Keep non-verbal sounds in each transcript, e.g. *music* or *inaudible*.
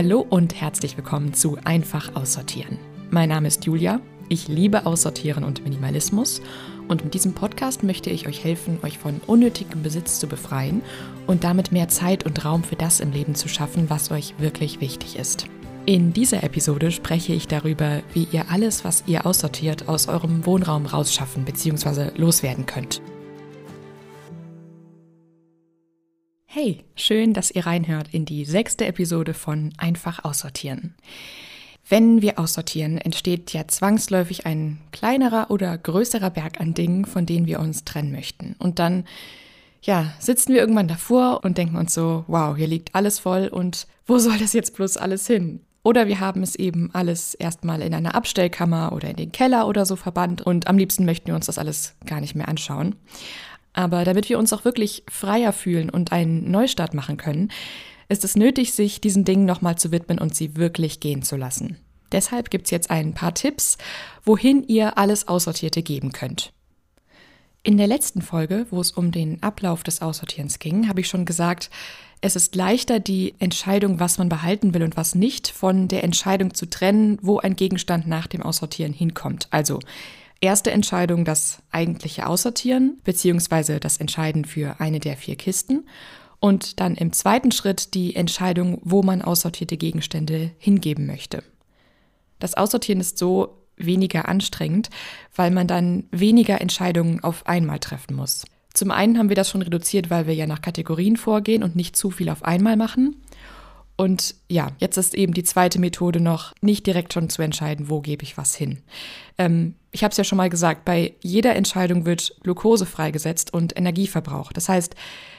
Hallo und herzlich willkommen zu Einfach aussortieren. Mein Name ist Julia, ich liebe Aussortieren und Minimalismus und mit diesem Podcast möchte ich euch helfen, euch von unnötigem Besitz zu befreien und damit mehr Zeit und Raum für das im Leben zu schaffen, was euch wirklich wichtig ist. In dieser Episode spreche ich darüber, wie ihr alles, was ihr aussortiert, aus eurem Wohnraum rausschaffen bzw. loswerden könnt. Hey, schön, dass ihr reinhört in die sechste Episode von Einfach aussortieren. Wenn wir aussortieren, entsteht ja zwangsläufig ein kleinerer oder größerer Berg an Dingen, von denen wir uns trennen möchten. Und dann, ja, sitzen wir irgendwann davor und denken uns so, wow, hier liegt alles voll und wo soll das jetzt bloß alles hin? Oder wir haben es eben alles erstmal in einer Abstellkammer oder in den Keller oder so verbannt und am liebsten möchten wir uns das alles gar nicht mehr anschauen. Aber damit wir uns auch wirklich freier fühlen und einen Neustart machen können, ist es nötig, sich diesen Dingen nochmal zu widmen und sie wirklich gehen zu lassen. Deshalb gibt es jetzt ein paar Tipps, wohin ihr alles Aussortierte geben könnt. In der letzten Folge, wo es um den Ablauf des Aussortierens ging, habe ich schon gesagt, es ist leichter, die Entscheidung, was man behalten will und was nicht, von der Entscheidung zu trennen, wo ein Gegenstand nach dem Aussortieren hinkommt. Also Erste Entscheidung das eigentliche Aussortieren beziehungsweise das Entscheiden für eine der vier Kisten und dann im zweiten Schritt die Entscheidung, wo man aussortierte Gegenstände hingeben möchte. Das Aussortieren ist so weniger anstrengend, weil man dann weniger Entscheidungen auf einmal treffen muss. Zum einen haben wir das schon reduziert, weil wir ja nach Kategorien vorgehen und nicht zu viel auf einmal machen. Und ja, jetzt ist eben die zweite Methode noch, nicht direkt schon zu entscheiden, wo gebe ich was hin. Ähm, ich habe es ja schon mal gesagt, bei jeder Entscheidung wird Glucose freigesetzt und Energie verbraucht. Das heißt,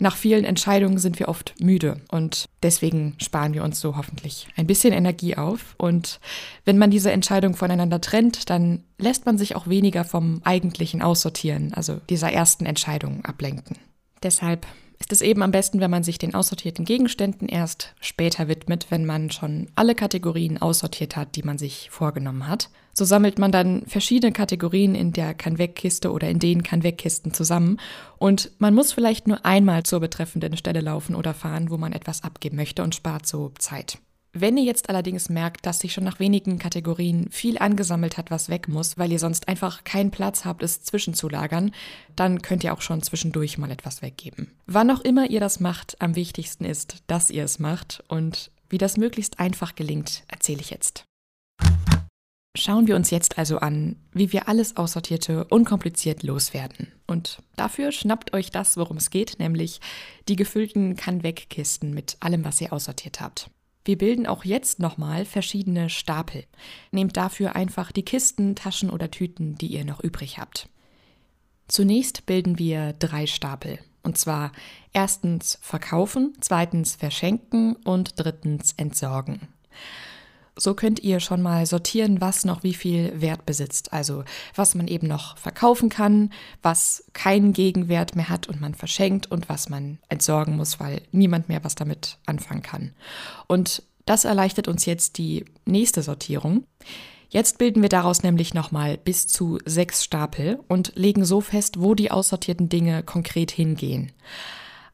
nach vielen Entscheidungen sind wir oft müde und deswegen sparen wir uns so hoffentlich ein bisschen Energie auf. Und wenn man diese Entscheidung voneinander trennt, dann lässt man sich auch weniger vom eigentlichen Aussortieren, also dieser ersten Entscheidung ablenken. Deshalb ist es eben am besten, wenn man sich den aussortierten Gegenständen erst später widmet, wenn man schon alle Kategorien aussortiert hat, die man sich vorgenommen hat. So sammelt man dann verschiedene Kategorien in der Kann-Weg-Kiste oder in den Kann-Weg-Kisten zusammen und man muss vielleicht nur einmal zur betreffenden Stelle laufen oder fahren, wo man etwas abgeben möchte und spart so Zeit. Wenn ihr jetzt allerdings merkt, dass sich schon nach wenigen Kategorien viel angesammelt hat, was weg muss, weil ihr sonst einfach keinen Platz habt, es zwischenzulagern, dann könnt ihr auch schon zwischendurch mal etwas weggeben. Wann auch immer ihr das macht, am wichtigsten ist, dass ihr es macht und wie das möglichst einfach gelingt, erzähle ich jetzt. Schauen wir uns jetzt also an, wie wir alles Aussortierte unkompliziert loswerden. Und dafür schnappt euch das, worum es geht, nämlich die gefüllten Kann-Weg-Kisten mit allem, was ihr aussortiert habt. Wir bilden auch jetzt nochmal verschiedene Stapel. Nehmt dafür einfach die Kisten, Taschen oder Tüten, die ihr noch übrig habt. Zunächst bilden wir drei Stapel. Und zwar erstens verkaufen, zweitens verschenken und drittens entsorgen. So könnt ihr schon mal sortieren, was noch wie viel Wert besitzt. Also was man eben noch verkaufen kann, was keinen Gegenwert mehr hat und man verschenkt und was man entsorgen muss, weil niemand mehr was damit anfangen kann. Und das erleichtert uns jetzt die nächste Sortierung. Jetzt bilden wir daraus nämlich nochmal bis zu sechs Stapel und legen so fest, wo die aussortierten Dinge konkret hingehen.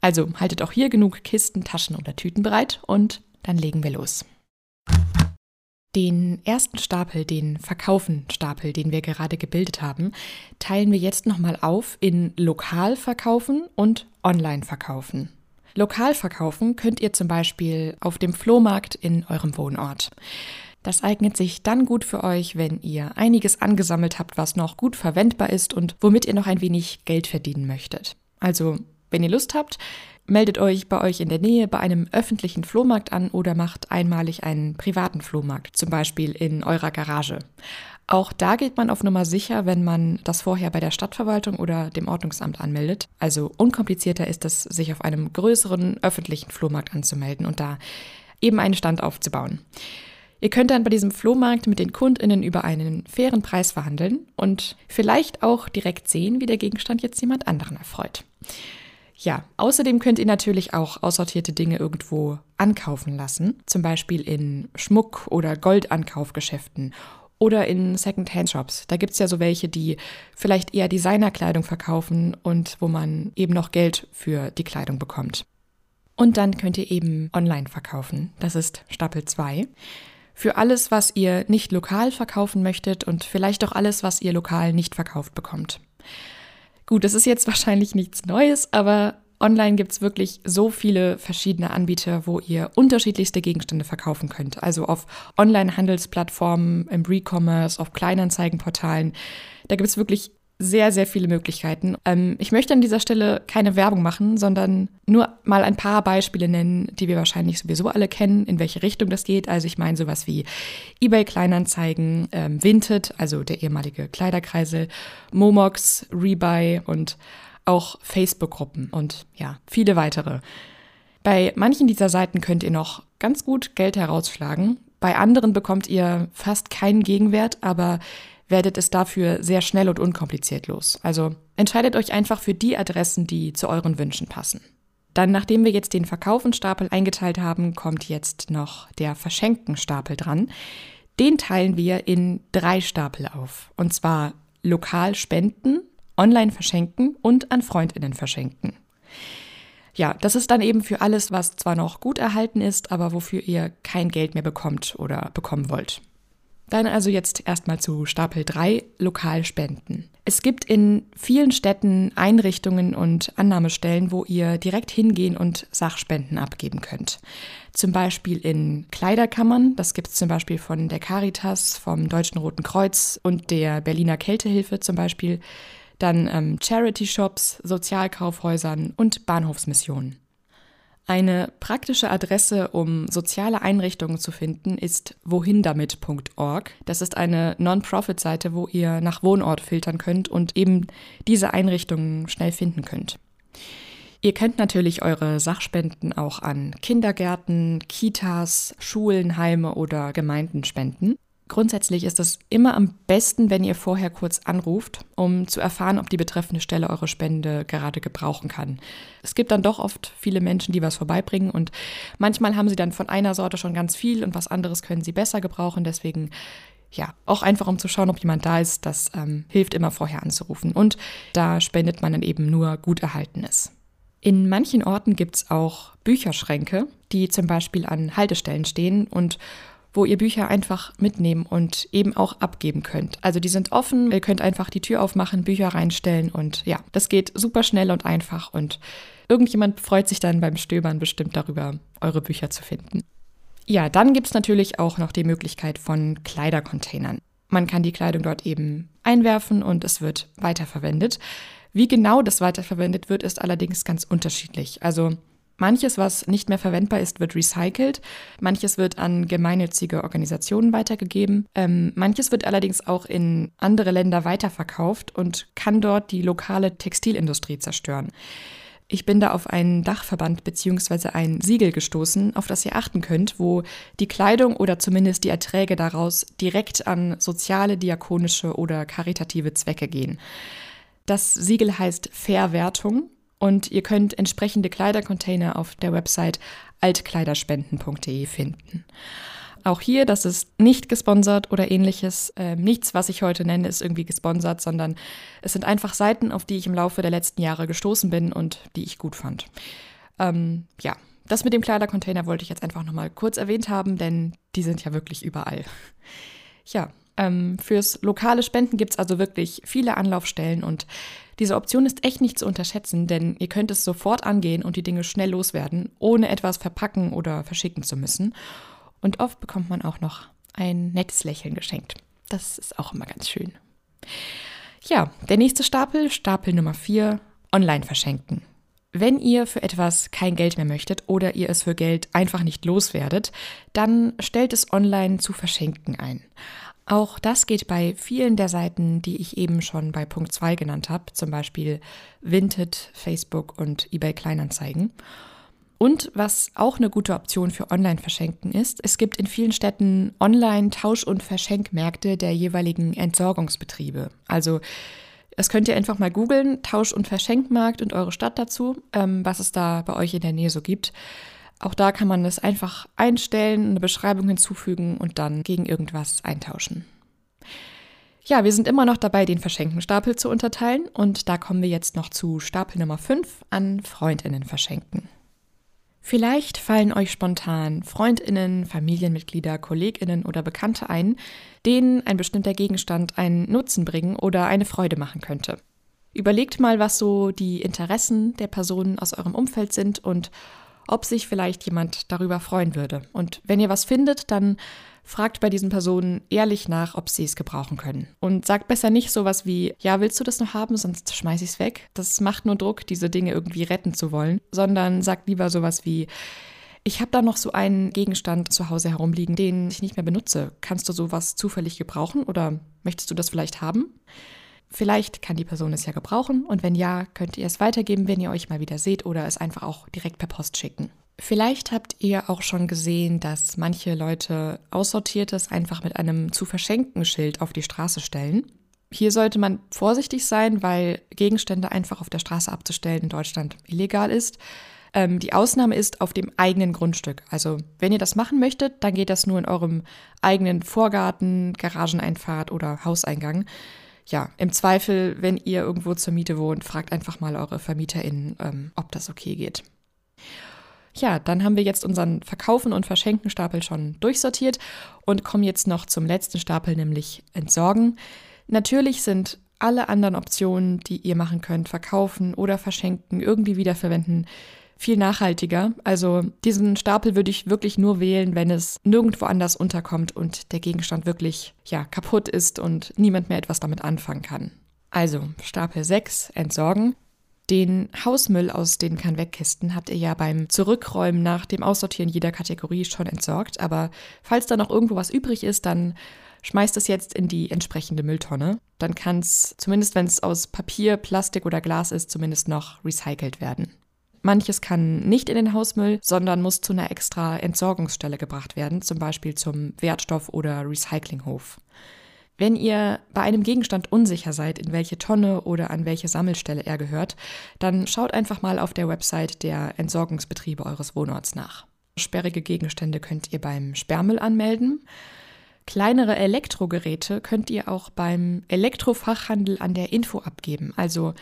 Also haltet auch hier genug Kisten, Taschen oder Tüten bereit und dann legen wir los. Den ersten Stapel, den Verkaufen-Stapel, den wir gerade gebildet haben, teilen wir jetzt nochmal auf in lokal verkaufen und online verkaufen. Lokal könnt ihr zum Beispiel auf dem Flohmarkt in eurem Wohnort. Das eignet sich dann gut für euch, wenn ihr einiges angesammelt habt, was noch gut verwendbar ist und womit ihr noch ein wenig Geld verdienen möchtet. Also, wenn ihr Lust habt, Meldet euch bei euch in der Nähe bei einem öffentlichen Flohmarkt an oder macht einmalig einen privaten Flohmarkt, zum Beispiel in eurer Garage. Auch da geht man auf Nummer sicher, wenn man das vorher bei der Stadtverwaltung oder dem Ordnungsamt anmeldet. Also unkomplizierter ist es, sich auf einem größeren öffentlichen Flohmarkt anzumelden und da eben einen Stand aufzubauen. Ihr könnt dann bei diesem Flohmarkt mit den Kundinnen über einen fairen Preis verhandeln und vielleicht auch direkt sehen, wie der Gegenstand jetzt jemand anderen erfreut. Ja, außerdem könnt ihr natürlich auch aussortierte Dinge irgendwo ankaufen lassen, zum Beispiel in Schmuck- oder Goldankaufgeschäften oder in Second-Hand-Shops. Da gibt es ja so welche, die vielleicht eher Designerkleidung verkaufen und wo man eben noch Geld für die Kleidung bekommt. Und dann könnt ihr eben online verkaufen. Das ist Stapel 2. Für alles, was ihr nicht lokal verkaufen möchtet und vielleicht auch alles, was ihr lokal nicht verkauft bekommt. Gut, das ist jetzt *laughs* wahrscheinlich nichts Neues, aber online gibt es wirklich so viele verschiedene Anbieter, wo ihr unterschiedlichste Gegenstände verkaufen könnt. Also auf Online-Handelsplattformen, im Re-Commerce, auf Kleinanzeigenportalen. Da gibt es wirklich sehr, sehr viele Möglichkeiten. Ähm, ich möchte an dieser Stelle keine Werbung machen, sondern nur mal ein paar Beispiele nennen, die wir wahrscheinlich sowieso alle kennen, in welche Richtung das geht. Also ich meine sowas wie eBay Kleinanzeigen, ähm, Vinted, also der ehemalige Kleiderkreisel, Momox, Rebuy und auch Facebook-Gruppen und ja, viele weitere. Bei manchen dieser Seiten könnt ihr noch ganz gut Geld herausschlagen. Bei anderen bekommt ihr fast keinen Gegenwert, aber werdet es dafür sehr schnell und unkompliziert los. Also entscheidet euch einfach für die Adressen, die zu euren Wünschen passen. Dann, nachdem wir jetzt den Verkaufenstapel eingeteilt haben, kommt jetzt noch der Verschenkenstapel dran. Den teilen wir in drei Stapel auf. Und zwar lokal spenden, online verschenken und an Freundinnen verschenken. Ja, das ist dann eben für alles, was zwar noch gut erhalten ist, aber wofür ihr kein Geld mehr bekommt oder bekommen wollt. Dann also jetzt erstmal zu Stapel 3, Lokalspenden. Es gibt in vielen Städten Einrichtungen und Annahmestellen, wo ihr direkt hingehen und Sachspenden abgeben könnt. Zum Beispiel in Kleiderkammern, das gibt es zum Beispiel von der Caritas, vom Deutschen Roten Kreuz und der Berliner Kältehilfe zum Beispiel. Dann ähm, Charity-Shops, Sozialkaufhäusern und Bahnhofsmissionen. Eine praktische Adresse, um soziale Einrichtungen zu finden, ist wohindamit.org. Das ist eine Non-Profit-Seite, wo ihr nach Wohnort filtern könnt und eben diese Einrichtungen schnell finden könnt. Ihr könnt natürlich eure Sachspenden auch an Kindergärten, Kitas, Schulen, Heime oder Gemeinden spenden. Grundsätzlich ist es immer am besten, wenn ihr vorher kurz anruft, um zu erfahren, ob die betreffende Stelle eure Spende gerade gebrauchen kann. Es gibt dann doch oft viele Menschen, die was vorbeibringen und manchmal haben sie dann von einer Sorte schon ganz viel und was anderes können sie besser gebrauchen. Deswegen ja, auch einfach um zu schauen, ob jemand da ist, das ähm, hilft immer vorher anzurufen. Und da spendet man dann eben nur gut Erhaltenes. In manchen Orten gibt es auch Bücherschränke, die zum Beispiel an Haltestellen stehen und wo ihr Bücher einfach mitnehmen und eben auch abgeben könnt. Also die sind offen, ihr könnt einfach die Tür aufmachen, Bücher reinstellen und ja, das geht super schnell und einfach und irgendjemand freut sich dann beim Stöbern bestimmt darüber, eure Bücher zu finden. Ja, dann gibt es natürlich auch noch die Möglichkeit von Kleidercontainern. Man kann die Kleidung dort eben einwerfen und es wird weiterverwendet. Wie genau das weiterverwendet wird, ist allerdings ganz unterschiedlich. Also Manches, was nicht mehr verwendbar ist, wird recycelt. Manches wird an gemeinnützige Organisationen weitergegeben. Ähm, manches wird allerdings auch in andere Länder weiterverkauft und kann dort die lokale Textilindustrie zerstören. Ich bin da auf einen Dachverband bzw. ein Siegel gestoßen, auf das ihr achten könnt, wo die Kleidung oder zumindest die Erträge daraus direkt an soziale, diakonische oder karitative Zwecke gehen. Das Siegel heißt Verwertung und ihr könnt entsprechende Kleidercontainer auf der Website altkleiderspenden.de finden. Auch hier, das ist nicht gesponsert oder ähnliches. Ähm, nichts, was ich heute nenne, ist irgendwie gesponsert, sondern es sind einfach Seiten, auf die ich im Laufe der letzten Jahre gestoßen bin und die ich gut fand. Ähm, ja, das mit dem Kleidercontainer wollte ich jetzt einfach nochmal kurz erwähnt haben, denn die sind ja wirklich überall. Ja, ähm, fürs lokale Spenden gibt es also wirklich viele Anlaufstellen und diese Option ist echt nicht zu unterschätzen, denn ihr könnt es sofort angehen und die Dinge schnell loswerden, ohne etwas verpacken oder verschicken zu müssen. Und oft bekommt man auch noch ein nettes Lächeln geschenkt. Das ist auch immer ganz schön. Ja, der nächste Stapel, Stapel Nummer 4, online verschenken. Wenn ihr für etwas kein Geld mehr möchtet oder ihr es für Geld einfach nicht loswerdet, dann stellt es online zu verschenken ein. Auch das geht bei vielen der Seiten, die ich eben schon bei Punkt 2 genannt habe, zum Beispiel Vinted, Facebook und eBay Kleinanzeigen. Und was auch eine gute Option für Online-Verschenken ist, es gibt in vielen Städten Online-Tausch- und Verschenkmärkte der jeweiligen Entsorgungsbetriebe. Also das könnt ihr einfach mal googeln, Tausch- und Verschenkmarkt und eure Stadt dazu, ähm, was es da bei euch in der Nähe so gibt. Auch da kann man es einfach einstellen, eine Beschreibung hinzufügen und dann gegen irgendwas eintauschen. Ja, wir sind immer noch dabei, den Verschenkenstapel zu unterteilen und da kommen wir jetzt noch zu Stapel Nummer 5 an Freundinnen verschenken. Vielleicht fallen euch spontan Freundinnen, Familienmitglieder, Kolleginnen oder Bekannte ein, denen ein bestimmter Gegenstand einen Nutzen bringen oder eine Freude machen könnte. Überlegt mal, was so die Interessen der Personen aus eurem Umfeld sind und ob sich vielleicht jemand darüber freuen würde. Und wenn ihr was findet, dann fragt bei diesen Personen ehrlich nach, ob sie es gebrauchen können. Und sagt besser nicht sowas wie, ja, willst du das noch haben, sonst schmeiß ich es weg. Das macht nur Druck, diese Dinge irgendwie retten zu wollen, sondern sagt lieber sowas wie, ich habe da noch so einen Gegenstand zu Hause herumliegen, den ich nicht mehr benutze. Kannst du sowas zufällig gebrauchen oder möchtest du das vielleicht haben? Vielleicht kann die Person es ja gebrauchen und wenn ja, könnt ihr es weitergeben, wenn ihr euch mal wieder seht oder es einfach auch direkt per Post schicken. Vielleicht habt ihr auch schon gesehen, dass manche Leute Aussortiertes einfach mit einem zu verschenken Schild auf die Straße stellen. Hier sollte man vorsichtig sein, weil Gegenstände einfach auf der Straße abzustellen in Deutschland illegal ist. Ähm, die Ausnahme ist auf dem eigenen Grundstück. Also wenn ihr das machen möchtet, dann geht das nur in eurem eigenen Vorgarten, Garageneinfahrt oder Hauseingang. Ja, im Zweifel, wenn ihr irgendwo zur Miete wohnt, fragt einfach mal eure VermieterInnen, ähm, ob das okay geht. Ja, dann haben wir jetzt unseren Verkaufen und Verschenken Stapel schon durchsortiert und kommen jetzt noch zum letzten Stapel, nämlich Entsorgen. Natürlich sind alle anderen Optionen, die ihr machen könnt, verkaufen oder verschenken, irgendwie wiederverwenden, viel nachhaltiger. Also diesen Stapel würde ich wirklich nur wählen, wenn es nirgendwo anders unterkommt und der Gegenstand wirklich ja, kaputt ist und niemand mehr etwas damit anfangen kann. Also Stapel 6 entsorgen. Den Hausmüll aus den Kann-Weg-Kisten habt ihr ja beim Zurückräumen nach dem Aussortieren jeder Kategorie schon entsorgt. Aber falls da noch irgendwo was übrig ist, dann schmeißt es jetzt in die entsprechende Mülltonne. Dann kann es, zumindest wenn es aus Papier, Plastik oder Glas ist, zumindest noch recycelt werden. Manches kann nicht in den Hausmüll, sondern muss zu einer extra Entsorgungsstelle gebracht werden, zum Beispiel zum Wertstoff- oder Recyclinghof. Wenn ihr bei einem Gegenstand unsicher seid, in welche Tonne oder an welche Sammelstelle er gehört, dann schaut einfach mal auf der Website der Entsorgungsbetriebe eures Wohnorts nach. Sperrige Gegenstände könnt ihr beim Sperrmüll anmelden. Kleinere Elektrogeräte könnt ihr auch beim Elektrofachhandel an der Info abgeben. Also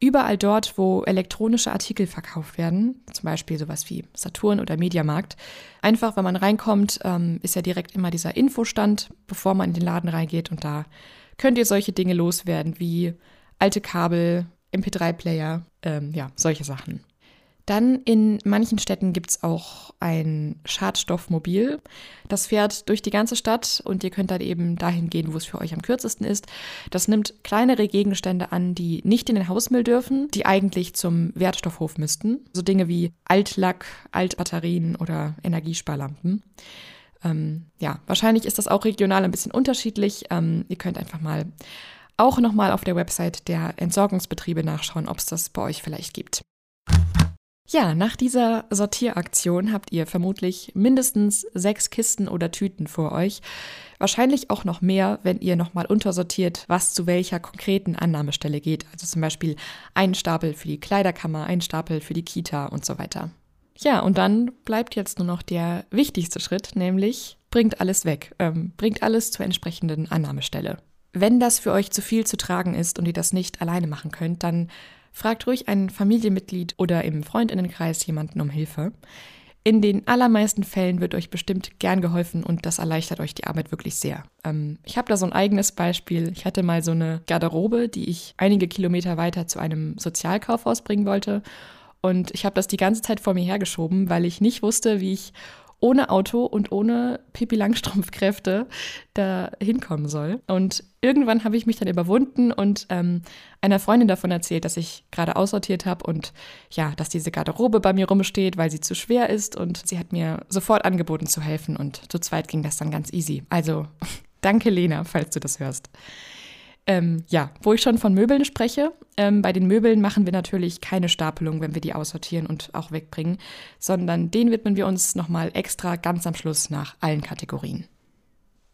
Überall dort, wo elektronische Artikel verkauft werden, zum Beispiel sowas wie Saturn oder Mediamarkt, einfach, wenn man reinkommt, ähm, ist ja direkt immer dieser Infostand, bevor man in den Laden reingeht und da könnt ihr solche Dinge loswerden wie alte Kabel, MP3-Player, ähm, ja, solche Sachen. Dann in manchen Städten gibt es auch ein Schadstoffmobil. Das fährt durch die ganze Stadt und ihr könnt dann eben dahin gehen, wo es für euch am kürzesten ist. Das nimmt kleinere Gegenstände an, die nicht in den Hausmüll dürfen, die eigentlich zum Wertstoffhof müssten. So Dinge wie Altlack, Altbatterien oder Energiesparlampen. Ähm, ja, wahrscheinlich ist das auch regional ein bisschen unterschiedlich. Ähm, ihr könnt einfach mal auch nochmal auf der Website der Entsorgungsbetriebe nachschauen, ob es das bei euch vielleicht gibt. Ja, nach dieser Sortieraktion habt ihr vermutlich mindestens sechs Kisten oder Tüten vor euch. Wahrscheinlich auch noch mehr, wenn ihr nochmal untersortiert, was zu welcher konkreten Annahmestelle geht. Also zum Beispiel ein Stapel für die Kleiderkammer, ein Stapel für die Kita und so weiter. Ja, und dann bleibt jetzt nur noch der wichtigste Schritt, nämlich bringt alles weg, ähm, bringt alles zur entsprechenden Annahmestelle. Wenn das für euch zu viel zu tragen ist und ihr das nicht alleine machen könnt, dann Fragt ruhig ein Familienmitglied oder im Freundinnenkreis jemanden um Hilfe. In den allermeisten Fällen wird euch bestimmt gern geholfen und das erleichtert euch die Arbeit wirklich sehr. Ähm, ich habe da so ein eigenes Beispiel. Ich hatte mal so eine Garderobe, die ich einige Kilometer weiter zu einem Sozialkaufhaus bringen wollte. Und ich habe das die ganze Zeit vor mir hergeschoben, weil ich nicht wusste, wie ich ohne Auto und ohne Pipi Langstrumpfkräfte da hinkommen soll. Und irgendwann habe ich mich dann überwunden und ähm, einer Freundin davon erzählt, dass ich gerade aussortiert habe und ja, dass diese Garderobe bei mir rumsteht, weil sie zu schwer ist. Und sie hat mir sofort angeboten zu helfen und zu zweit ging das dann ganz easy. Also *laughs* danke Lena, falls du das hörst. Ähm, ja, wo ich schon von Möbeln spreche, ähm, bei den Möbeln machen wir natürlich keine Stapelung, wenn wir die aussortieren und auch wegbringen, sondern den widmen wir uns nochmal extra ganz am Schluss nach allen Kategorien.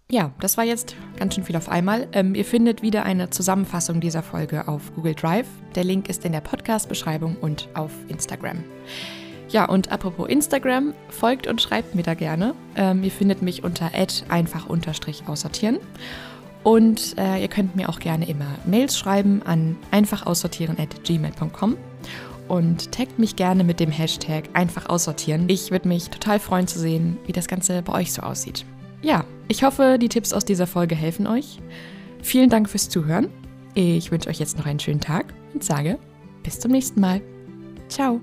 Ja, das war jetzt ganz schön viel auf einmal. Ähm, ihr findet wieder eine Zusammenfassung dieser Folge auf Google Drive. Der Link ist in der Podcast-Beschreibung und auf Instagram. Ja, und apropos Instagram, folgt und schreibt mir da gerne. Ähm, ihr findet mich unter einfach-aussortieren. Und äh, ihr könnt mir auch gerne immer Mails schreiben an einfachaussortieren.gmail.com. und taggt mich gerne mit dem Hashtag einfach aussortieren. Ich würde mich total freuen zu sehen, wie das Ganze bei euch so aussieht. Ja, ich hoffe, die Tipps aus dieser Folge helfen euch. Vielen Dank fürs Zuhören. Ich wünsche euch jetzt noch einen schönen Tag und sage bis zum nächsten Mal. Ciao.